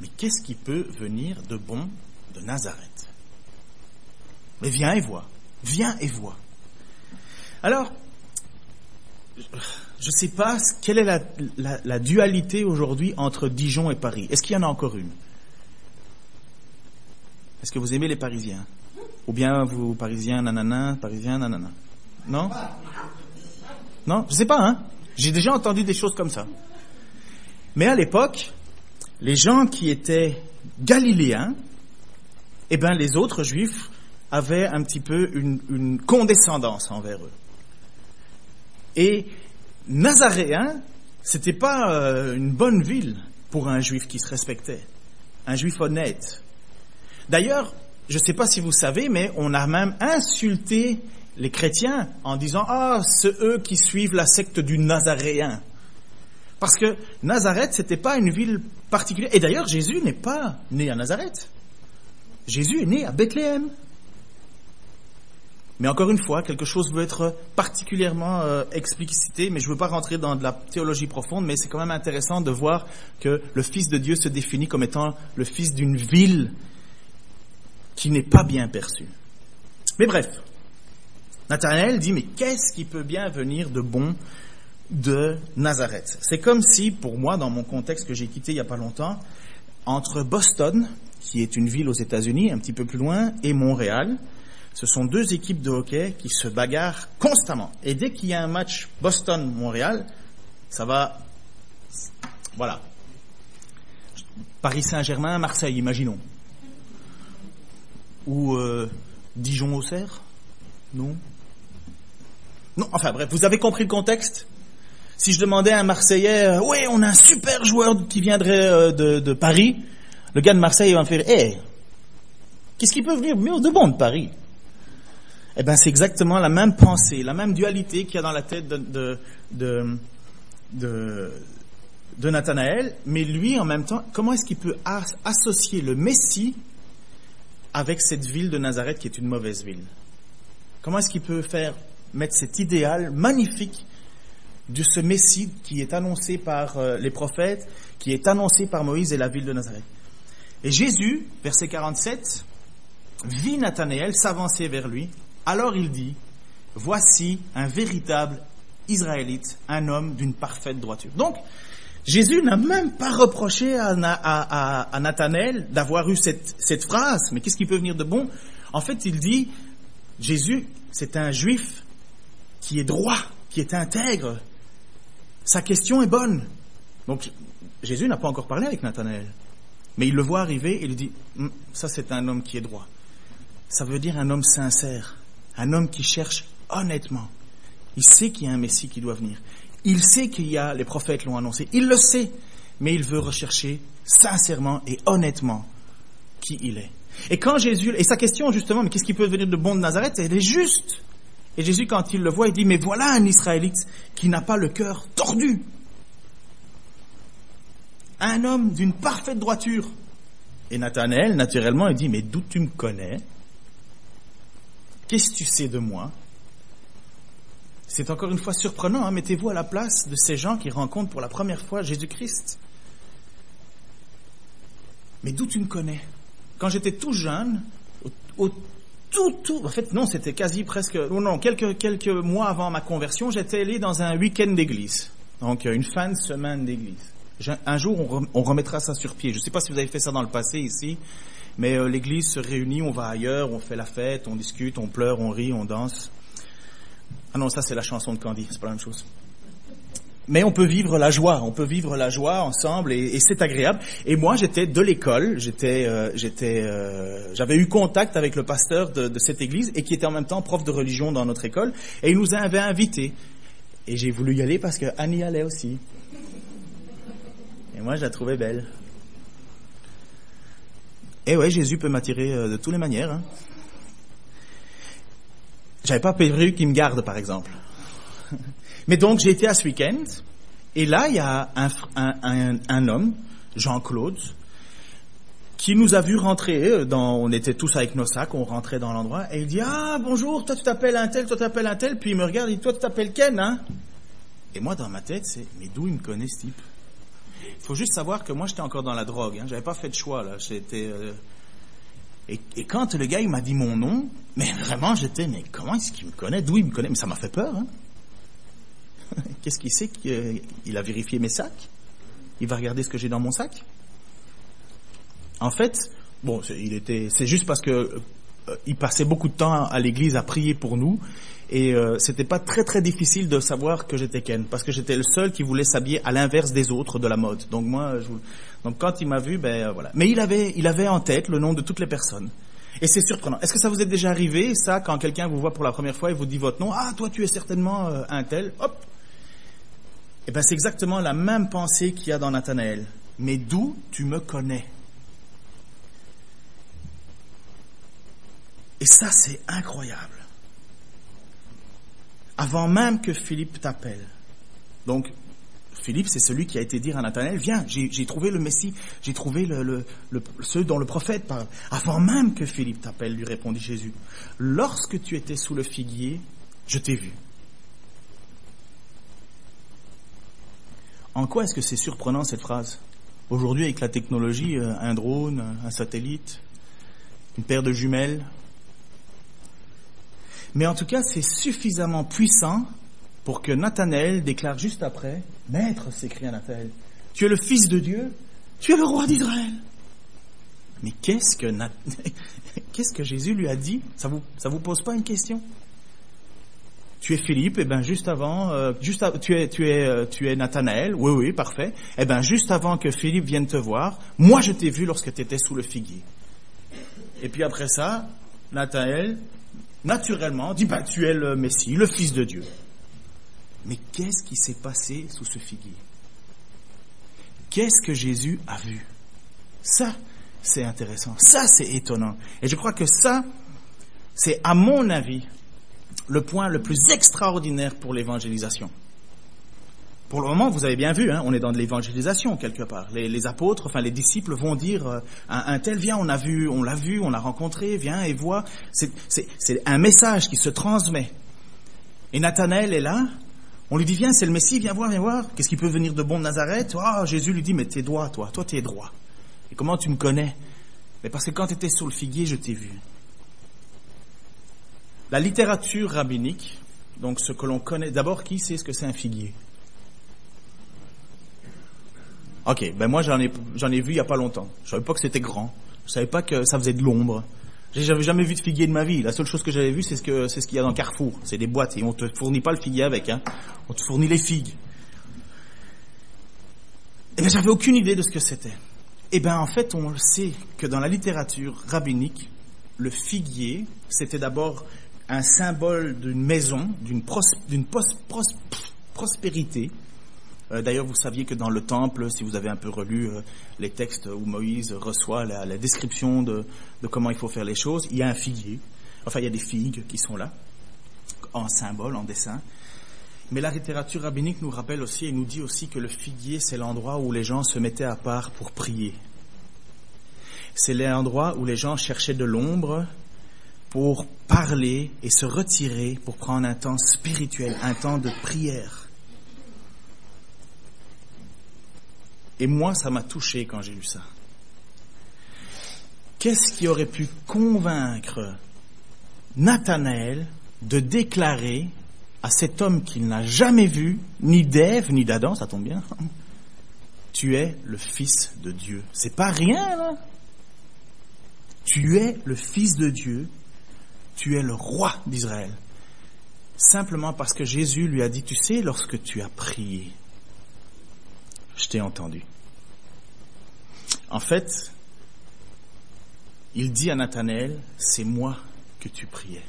mais qu'est-ce qui peut venir de bon de Nazareth? Mais viens et vois, viens et vois. Alors, je ne sais pas quelle est la, dualité aujourd'hui entre Dijon et Paris. Est-ce qu'il y en a encore une? Est-ce que vous aimez les Parisiens? Ou bien vous, Parisiens, nanana, Parisiens, nanana. Non? Non? Je ne sais pas, hein? J'ai déjà entendu des choses comme ça. Mais à l'époque, les gens qui étaient galiléens, eh bien, les autres juifs avaient un petit peu une, condescendance envers eux. Et Nazaréen, c'était pas euh, une bonne ville pour un juif qui se respectait, un juif honnête. D'ailleurs, je ne sais pas si vous savez, mais on a même insulté les chrétiens en disant ah c'est eux qui suivent la secte du Nazaréen. Parce que Nazareth, c'était pas une ville particulière. Et d'ailleurs, Jésus n'est pas né à Nazareth. Jésus est né à Bethléem. Mais encore une fois, quelque chose veut être particulièrement euh, explicité, mais je ne veux pas rentrer dans de la théologie profonde, mais c'est quand même intéressant de voir que le Fils de Dieu se définit comme étant le Fils d'une ville qui n'est pas bien perçue. Mais bref, Nathanaël dit, mais qu'est-ce qui peut bien venir de bon de Nazareth C'est comme si, pour moi, dans mon contexte que j'ai quitté il n'y a pas longtemps, entre Boston, qui est une ville aux États-Unis, un petit peu plus loin, et Montréal, ce sont deux équipes de hockey qui se bagarrent constamment. Et dès qu'il y a un match Boston-Montréal, ça va, voilà. Paris Saint-Germain, Marseille, imaginons. Ou euh, Dijon-Auxerre Non? Non, enfin bref, vous avez compris le contexte? Si je demandais à un Marseillais, euh, oui, on a un super joueur qui viendrait euh, de, Paris, le gars de Marseille va me faire, hé, qu'est-ce qui peut venir mieux de bon de Paris? Eh bien, c'est exactement la même pensée, la même dualité qu'il y a dans la tête de de Nathanaël, mais lui, en même temps, comment est-ce qu'il peut associer le Messie avec cette ville de Nazareth qui est une mauvaise ville? Comment est-ce qu'il peut faire mettre cet idéal magnifique de ce Messie qui est annoncé par euh, les prophètes, qui est annoncé par Moïse et la ville de Nazareth Et Jésus, verset 47, vit Nathanaël s'avancer vers lui. Alors il dit, voici un véritable Israélite, un homme d'une parfaite droiture. Donc, Jésus n'a même pas reproché à, Nathanaël d'avoir eu cette phrase, mais qu'est-ce qui peut venir de bon? En fait, il dit, Jésus, c'est un juif qui est droit, qui est intègre. Sa question est bonne. Donc, Jésus n'a pas encore parlé avec Nathanaël, mais il le voit arriver et il dit, hum, ça c'est un homme qui est droit. Ça veut dire un homme sincère, un homme qui cherche honnêtement. Il sait qu'il y a un Messie qui doit venir. Il sait qu'il y a, les prophètes l'ont annoncé, il le sait, mais il veut rechercher sincèrement et honnêtement qui il est. Et quand Jésus, et sa question justement, mais qu'est-ce qui peut venir de bon de Nazareth, elle est juste. Et Jésus, quand il le voit, il dit, mais voilà un Israélite qui n'a pas le cœur tordu. Un homme d'une parfaite droiture. Et Nathanaël, naturellement, il dit, mais d'où tu me connais? Qu'est-ce que tu sais de moi? C'est encore une fois surprenant. Hein. Mettez-vous à la place de ces gens qui rencontrent pour la première fois Jésus-Christ. Mais d'où tu me connais? Quand j'étais tout jeune, au, tout, en fait, non, c'était quasi presque, non, non, quelques, quelques mois avant ma conversion, j'étais allé dans un week-end d'église. Donc, une fin de semaine d'église. Un jour, on, remettra ça sur pied. Je ne sais pas si vous avez fait ça dans le passé ici, mais euh, l'église se réunit, on va ailleurs, on fait la fête, on discute, on pleure, on rit, on danse. Ah non, ça c'est la chanson de Candy, c'est pas la même chose. Mais on peut vivre la joie, on peut vivre la joie ensemble et, c'est agréable. Et moi, j'étais de l'école, j'étais, euh, j'étais, euh, j'avais eu contact avec le pasteur de, cette église et qui était en même temps prof de religion dans notre école et il nous avait invités. Et j'ai voulu y aller parce que Annie allait aussi. Et moi, je la trouvais belle. Et ouais, Jésus peut m'attirer euh, de toutes les manières. Hein. J'avais pas prévu qu'il me garde, par exemple. Mais donc, j'ai été à ce week-end, et là, il y a un, homme, Jean-Claude, qui nous a vu rentrer, dans, on était tous avec nos sacs, on rentrait dans l'endroit, et il dit, ah, bonjour, toi tu t'appelles un tel, toi tu t'appelles un tel, puis il me regarde, il dit, toi tu t'appelles Ken, hein? Et moi, dans ma tête, c'est, mais d'où il me connaît ce type? Il faut juste savoir que moi, j'étais encore dans la drogue, hein, j'avais pas fait de choix, là, j'étais, euh, et, quand le gars, il m'a dit mon nom, mais vraiment, j'étais, mais comment est-ce qu'il me connaît D'où il me connaît Mais ça m'a fait peur. Hein Qu'est-ce qu'il sait qu'il a vérifié mes sacs? Il va regarder ce que j'ai dans mon sac? En fait, bon, il était, c'est juste parce que euh, il passait beaucoup de temps à l'église à prier pour nous et euh, c'était pas très très difficile de savoir que j'étais Ken parce que j'étais le seul qui voulait s'habiller à l'inverse des autres de la mode. Donc moi, je, donc quand il m'a vu, ben euh, voilà. Mais il avait, il avait en tête le nom de toutes les personnes. Et c'est surprenant. Est-ce que ça vous est déjà arrivé, ça, quand quelqu'un vous voit pour la première fois et vous dit votre nom, ah toi tu es certainement euh, un tel, hop. Eh ben c'est exactement la même pensée qu'il y a dans Nathanaël. Mais d'où tu me connais? Et ça c'est incroyable avant même que Philippe t'appelle. Donc, Philippe, c'est celui qui a été dire à Nathanaël, viens, j'ai trouvé le Messie, j'ai trouvé ceux dont le prophète parle. Avant même que Philippe t'appelle, lui répondit Jésus, lorsque tu étais sous le figuier, je t'ai vu. En quoi est-ce que c'est surprenant cette phrase? Aujourd'hui, avec la technologie, euh, un drone, un satellite, une paire de jumelles, mais en tout cas, c'est suffisamment puissant pour que Nathanaël déclare juste après, Maître, s'écria Nathanaël, tu es le Fils de Dieu, tu es le roi d'Israël. Mais qu'est-ce que, Jésus lui a dit? Ça ça vous pose pas une question? Tu es Philippe, et eh ben juste avant, euh, juste tu es tu es euh, tu es Nathanaël, oui oui parfait. Et eh ben juste avant que Philippe vienne te voir, moi je t'ai vu lorsque tu étais sous le figuier. Et puis après ça, Nathanaël, naturellement, dit ben tu es le Messie, le Fils de Dieu. Mais qu'est-ce qui s'est passé sous ce figuier? Qu'est-ce que Jésus a vu? Ça, c'est intéressant. Ça, c'est étonnant. Et je crois que ça, c'est à mon avis le point le plus extraordinaire pour l'évangélisation. Pour le moment, vous avez bien vu, hein, on est dans de l'évangélisation quelque part. Les, apôtres, enfin les disciples vont dire euh, un, tel vient, on a vu, on l'a vu, on l'a rencontré, viens et vois. C'est un message qui se transmet. Et Nathanaël est là. On lui dit viens, c'est le Messie, viens voir, viens voir. Qu'est-ce qui peut venir de bon de Nazareth? Ah, Jésus lui dit mais t'es droit, toi, toi t'es droit. Et comment tu me connais? Mais parce que quand tu étais sur le figuier, je t'ai vu. La littérature rabbinique, donc ce que l'on connaît, d'abord, qui sait ce que c'est un figuier? Ok, ben moi j'en ai, ai vu il n'y a pas longtemps. Je savais pas que c'était grand. Je savais pas que ça faisait de l'ombre. J'avais jamais vu de figuier de ma vie. La seule chose que j'avais vu, c'est ce qu'il y a dans Carrefour. C'est des boîtes et on te fournit pas le figuier avec, hein. On te fournit les figues. Et ben j'avais aucune idée de ce que c'était. Et ben en fait, on sait que dans la littérature rabbinique, le figuier, c'était d'abord un symbole d'une maison, d'une prospérité. Euh, d'ailleurs, vous saviez que dans le temple, si vous avez un peu relu euh, les textes où Moïse reçoit la, description de, comment il faut faire les choses, il y a un figuier. Enfin, il y a des figues qui sont là, en symbole, en dessin. Mais la littérature rabbinique nous rappelle aussi et nous dit aussi que le figuier, c'est l'endroit où les gens se mettaient à part pour prier. C'est l'endroit où les gens cherchaient de l'ombre pour parler et se retirer pour prendre un temps spirituel, un temps de prière. Et moi, ça m'a touché quand j'ai lu ça. Qu'est-ce qui aurait pu convaincre Nathanaël de déclarer à cet homme qu'il n'a jamais vu, ni d'Ève, ni d'Adam, ça tombe bien, tu es le Fils de Dieu. C'est pas rien, là. Tu es le Fils de Dieu tu es le roi d'Israël. Simplement parce que Jésus lui a dit, tu sais, lorsque tu as prié, je t'ai entendu. En fait, il dit à Nathanaël, c'est moi que tu priais.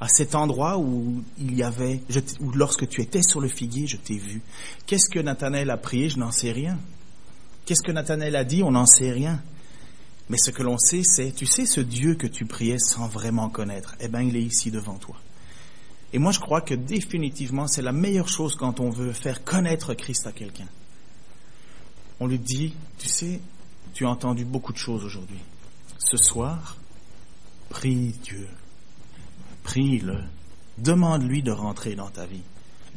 À cet endroit où il y avait, où lorsque tu étais sur le figuier, je t'ai vu. Qu'est-ce que Nathanaël a prié? Je n'en sais rien. Qu'est-ce que Nathanaël a dit? On n'en sait rien. Mais ce que l'on sait, c'est, tu sais, ce Dieu que tu priais sans vraiment connaître, eh bien, il est ici devant toi. Et moi, je crois que définitivement, c'est la meilleure chose quand on veut faire connaître Christ à quelqu'un. On lui dit, tu sais, tu as entendu beaucoup de choses aujourd'hui. Ce soir, prie Dieu. Prie-le. Demande-lui de rentrer dans ta vie.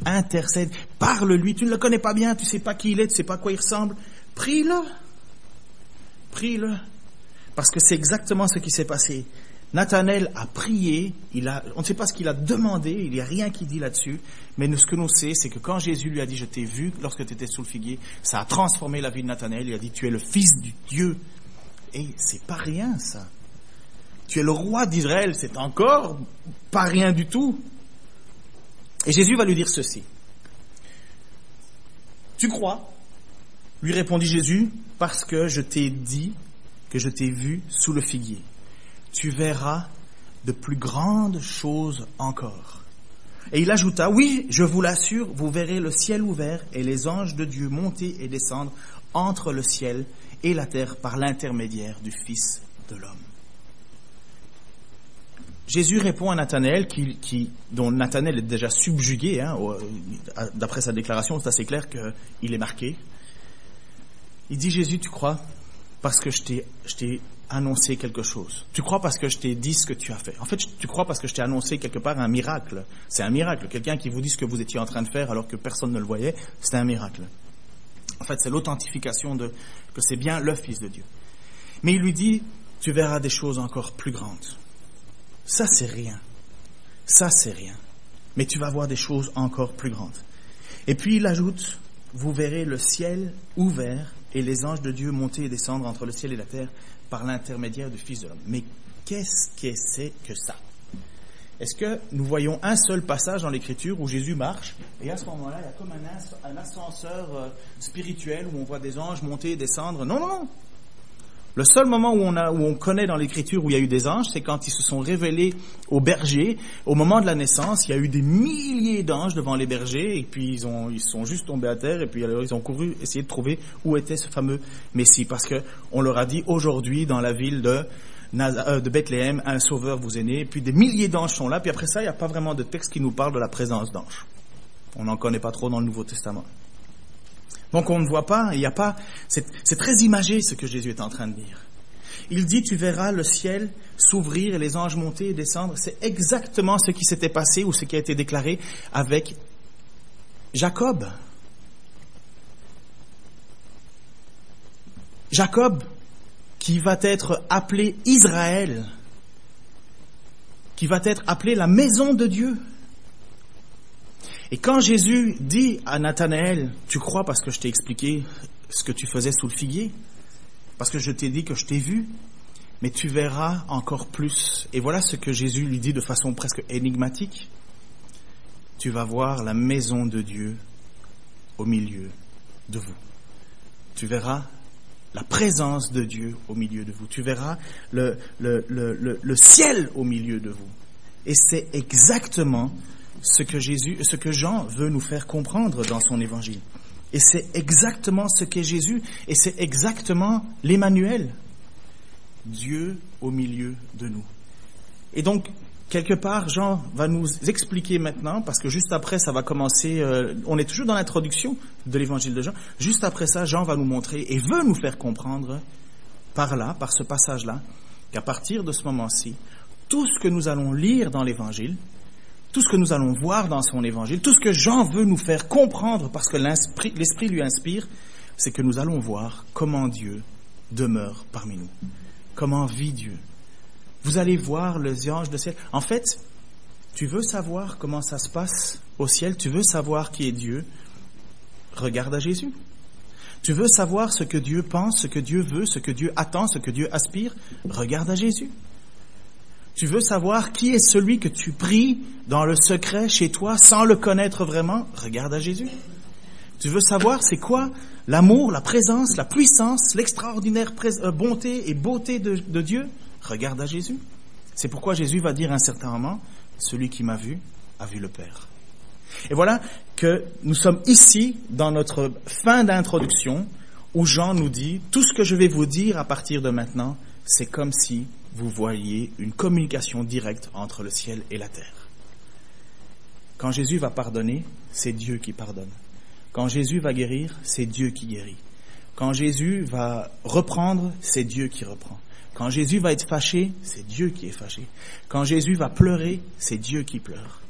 Intercède. Parle-lui. Tu ne le connais pas bien. Tu ne sais pas qui il est. Tu ne sais pas à quoi il ressemble. Prie-le. Prie-le. Parce que c'est exactement ce qui s'est passé. Nathanaël a prié, on ne sait pas ce qu'il a demandé, il n'y a rien qui dit là-dessus, mais ce que l'on sait, c'est que quand Jésus lui a dit, je t'ai vu lorsque tu étais sous le figuier, ça a transformé la vie de Nathanaël, il a dit, tu es le fils du Dieu. Et c'est pas rien, ça. Tu es le roi d'Israël, c'est encore pas rien du tout. Et Jésus va lui dire ceci. Tu crois? lui répondit Jésus, parce que je t'ai dit que je t'ai vu sous le figuier. Tu verras de plus grandes choses encore. Et il ajouta, oui, je vous l'assure, vous verrez le ciel ouvert et les anges de Dieu monter et descendre entre le ciel et la terre par l'intermédiaire du Fils de l'homme. Jésus répond à Nathanaël, dont Nathanaël est déjà subjugué, hein, d'après sa déclaration, c'est assez clair qu'il est marqué. Il dit, Jésus, tu crois? Parce que je t'ai annoncé quelque chose. Tu crois parce que je t'ai dit ce que tu as fait. En fait, tu crois parce que je t'ai annoncé quelque part un miracle. C'est un miracle. Quelqu'un qui vous dit ce que vous étiez en train de faire alors que personne ne le voyait, c'est un miracle. En fait, c'est l'authentification de que c'est bien le Fils de Dieu. Mais il lui dit, tu verras des choses encore plus grandes. Ça, c'est rien. Ça, c'est rien. Mais tu vas voir des choses encore plus grandes. Et puis il ajoute, vous verrez le ciel ouvert et les anges de Dieu monter et descendre entre le ciel et la terre par l'intermédiaire du Fils de l'homme. Mais qu'est-ce que c'est que ça? Est-ce que nous voyons un seul passage dans l'Écriture où Jésus marche? Et à ce moment-là, il y a comme un, ascenseur euh, spirituel où on voit des anges monter et descendre Non, non, non. Le seul moment où on, connaît dans l'Écriture où il y a eu des anges, c'est quand ils se sont révélés aux bergers. Au moment de la naissance, il y a eu des milliers d'anges devant les bergers, et puis ils, ont, sont juste tombés à terre, et puis alors ils ont couru essayer de trouver où était ce fameux Messie, parce que on leur a dit aujourd'hui dans la ville de, euh, de Bethléem, un sauveur vous est né, et puis des milliers d'anges sont là, puis après ça, il n'y a pas vraiment de texte qui nous parle de la présence d'anges. On n'en connaît pas trop dans le Nouveau Testament. Donc on ne voit pas, il n'y a pas, c'est très imagé ce que Jésus est en train de dire. Il dit, tu verras le ciel s'ouvrir et les anges monter et descendre. C'est exactement ce qui s'était passé ou ce qui a été déclaré avec Jacob. Jacob, qui va être appelé Israël, qui va être appelé la maison de Dieu. Et quand Jésus dit à Nathanaël, tu crois parce que je t'ai expliqué ce que tu faisais sous le figuier, parce que je t'ai dit que je t'ai vu, mais tu verras encore plus. Et voilà ce que Jésus lui dit de façon presque énigmatique. Tu vas voir la maison de Dieu au milieu de vous. Tu verras la présence de Dieu au milieu de vous. Tu verras le, le, le, le ciel au milieu de vous. Et c'est exactement ce que Jésus, ce que Jean veut nous faire comprendre dans son évangile. Et c'est exactement ce qu'est Jésus, et c'est exactement l'Emmanuel, Dieu au milieu de nous. Et donc, quelque part, Jean va nous expliquer maintenant, parce que juste après, ça va commencer, euh, on est toujours dans l'introduction de l'évangile de Jean, juste après ça, Jean va nous montrer et veut nous faire comprendre par là, par ce passage-là, qu'à partir de ce moment-ci, tout ce que nous allons lire dans l'évangile, tout ce que nous allons voir dans son évangile, tout ce que Jean veut nous faire comprendre parce que l'Esprit lui inspire, c'est que nous allons voir comment Dieu demeure parmi nous, comment vit Dieu. Vous allez voir les anges de ciel. En fait, tu veux savoir comment ça se passe au ciel, tu veux savoir qui est Dieu, regarde à Jésus. Tu veux savoir ce que Dieu pense, ce que Dieu veut, ce que Dieu attend, ce que Dieu aspire, regarde à Jésus. Tu veux savoir qui est celui que tu pries dans le secret chez toi sans le connaître vraiment? Regarde à Jésus. Tu veux savoir c'est quoi l'amour, la présence, la puissance, l'extraordinaire euh, bonté et beauté de, Dieu? Regarde à Jésus. C'est pourquoi Jésus va dire à un certain moment, celui qui m'a vu a vu le Père. Et voilà que nous sommes ici dans notre fin d'introduction où Jean nous dit, tout ce que je vais vous dire à partir de maintenant, c'est comme si vous voyez une communication directe entre le ciel et la terre. Quand Jésus va pardonner, c'est Dieu qui pardonne. Quand Jésus va guérir, c'est Dieu qui guérit. Quand Jésus va reprendre, c'est Dieu qui reprend. Quand Jésus va être fâché, c'est Dieu qui est fâché. Quand Jésus va pleurer, c'est Dieu qui pleure.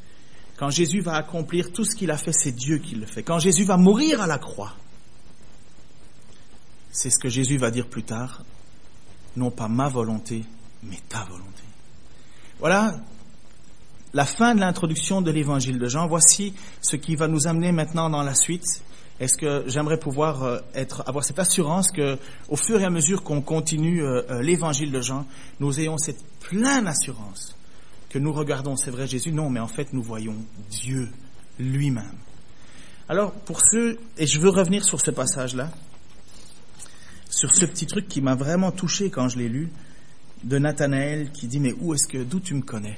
Quand Jésus va accomplir tout ce qu'il a fait, c'est Dieu qui le fait. Quand Jésus va mourir à la croix, c'est ce que Jésus va dire plus tard, non pas ma volonté, mais ta volonté. Voilà la fin de l'introduction de l'évangile de Jean. Voici ce qui va nous amener maintenant dans la suite. Est-ce que j'aimerais pouvoir euh, être, avoir cette assurance que, au fur et à mesure qu'on continue euh, euh, l'évangile de Jean, nous ayons cette pleine assurance que nous regardons, c'est vrai Jésus, non, mais en fait nous voyons Dieu lui-même. Alors, pour ceux, et je veux revenir sur ce passage-là, sur ce petit truc qui m'a vraiment touché quand je l'ai lu, de Nathanaël qui dit, mais où est-ce que, d'où tu me connais?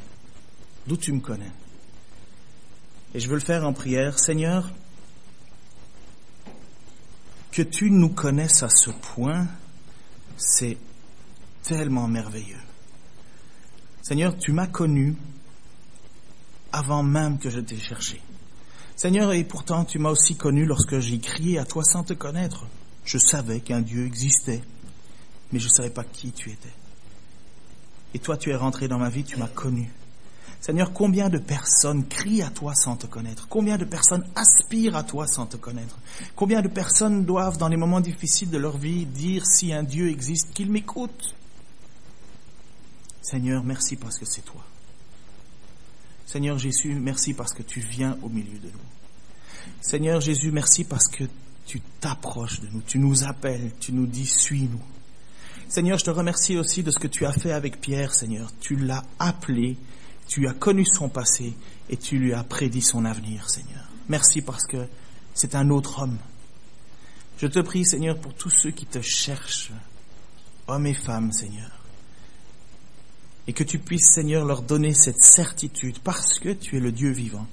D'où tu me connais? Et je veux le faire en prière. Seigneur, que tu nous connaisses à ce point, c'est tellement merveilleux. Seigneur, tu m'as connu avant même que je t'ai cherché. Seigneur, et pourtant tu m'as aussi connu lorsque j'ai crié à toi sans te connaître. Je savais qu'un Dieu existait, mais je ne savais pas qui tu étais. Et toi, tu es rentré dans ma vie, tu m'as connu. Seigneur, combien de personnes crient à toi sans te connaître? Combien de personnes aspirent à toi sans te connaître? Combien de personnes doivent, dans les moments difficiles de leur vie, dire si un Dieu existe, qu'il m'écoute? Seigneur, merci parce que c'est toi. Seigneur Jésus, merci parce que tu viens au milieu de nous. Seigneur Jésus, merci parce que tu t'approches de nous, tu nous appelles, tu nous dis, suis-nous. Seigneur, je te remercie aussi de ce que tu as fait avec Pierre, Seigneur. Tu l'as appelé, tu as connu son passé et tu lui as prédit son avenir, Seigneur. Merci parce que c'est un autre homme. Je te prie, Seigneur, pour tous ceux qui te cherchent, hommes et femmes, Seigneur. Et que tu puisses, Seigneur, leur donner cette certitude, parce que tu es le Dieu vivant,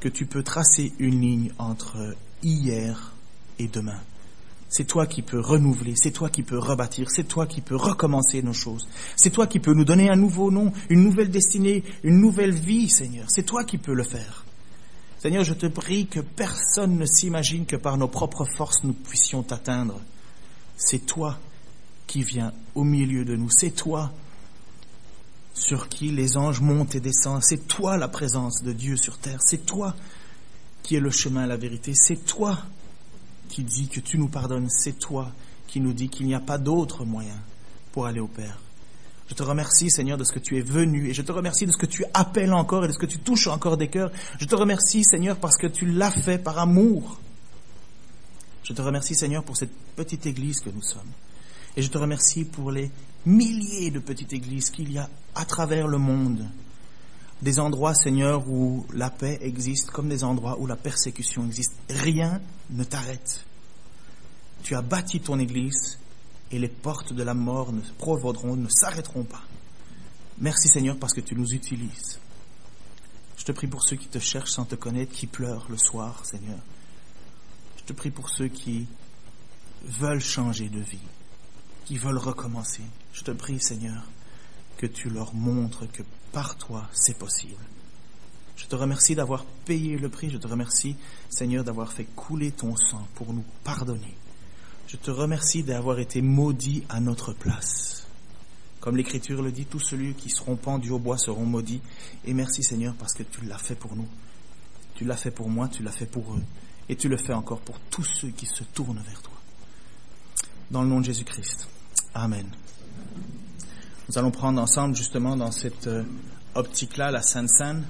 que tu peux tracer une ligne entre hier et demain. C'est toi qui peux renouveler, c'est toi qui peux rebâtir, c'est toi qui peux recommencer nos choses. C'est toi qui peux nous donner un nouveau nom, une nouvelle destinée, une nouvelle vie, Seigneur. C'est toi qui peux le faire. Seigneur, je te prie que personne ne s'imagine que par nos propres forces nous puissions t'atteindre. C'est toi qui viens au milieu de nous. C'est toi sur qui les anges montent et descendent. C'est toi la présence de Dieu sur terre. C'est toi qui es le chemin, la vérité. C'est toi qui dit que tu nous pardonnes, c'est toi qui nous dis qu'il n'y a pas d'autre moyen pour aller au Père. Je te remercie, Seigneur, de ce que tu es venu et je te remercie de ce que tu appelles encore et de ce que tu touches encore des cœurs. Je te remercie, Seigneur, parce que tu l'as fait par amour. Je te remercie, Seigneur, pour cette petite église que nous sommes. Et je te remercie pour les milliers de petites églises qu'il y a à travers le monde. Des endroits, Seigneur, où la paix existe comme des endroits où la persécution existe. Rien ne t'arrête. Tu as bâti ton Église et les portes de la mort ne ne s'arrêteront pas. Merci Seigneur parce que tu nous utilises. Je te prie pour ceux qui te cherchent sans te connaître, qui pleurent le soir, Seigneur. Je te prie pour ceux qui veulent changer de vie, qui veulent recommencer. Je te prie, Seigneur, que tu leur montres que par toi, c'est possible. Je te remercie d'avoir payé le prix. Je te remercie, Seigneur, d'avoir fait couler ton sang pour nous pardonner. Je te remercie d'avoir été maudit à notre place. Comme l'Écriture le dit, tous ceux qui seront pendus au bois seront maudits. Et merci, Seigneur, parce que tu l'as fait pour nous. Tu l'as fait pour moi, tu l'as fait pour eux. Et tu le fais encore pour tous ceux qui se tournent vers toi. Dans le nom de Jésus-Christ. Amen. Nous allons prendre ensemble justement dans cette euh, optique-là la Sainte Seine.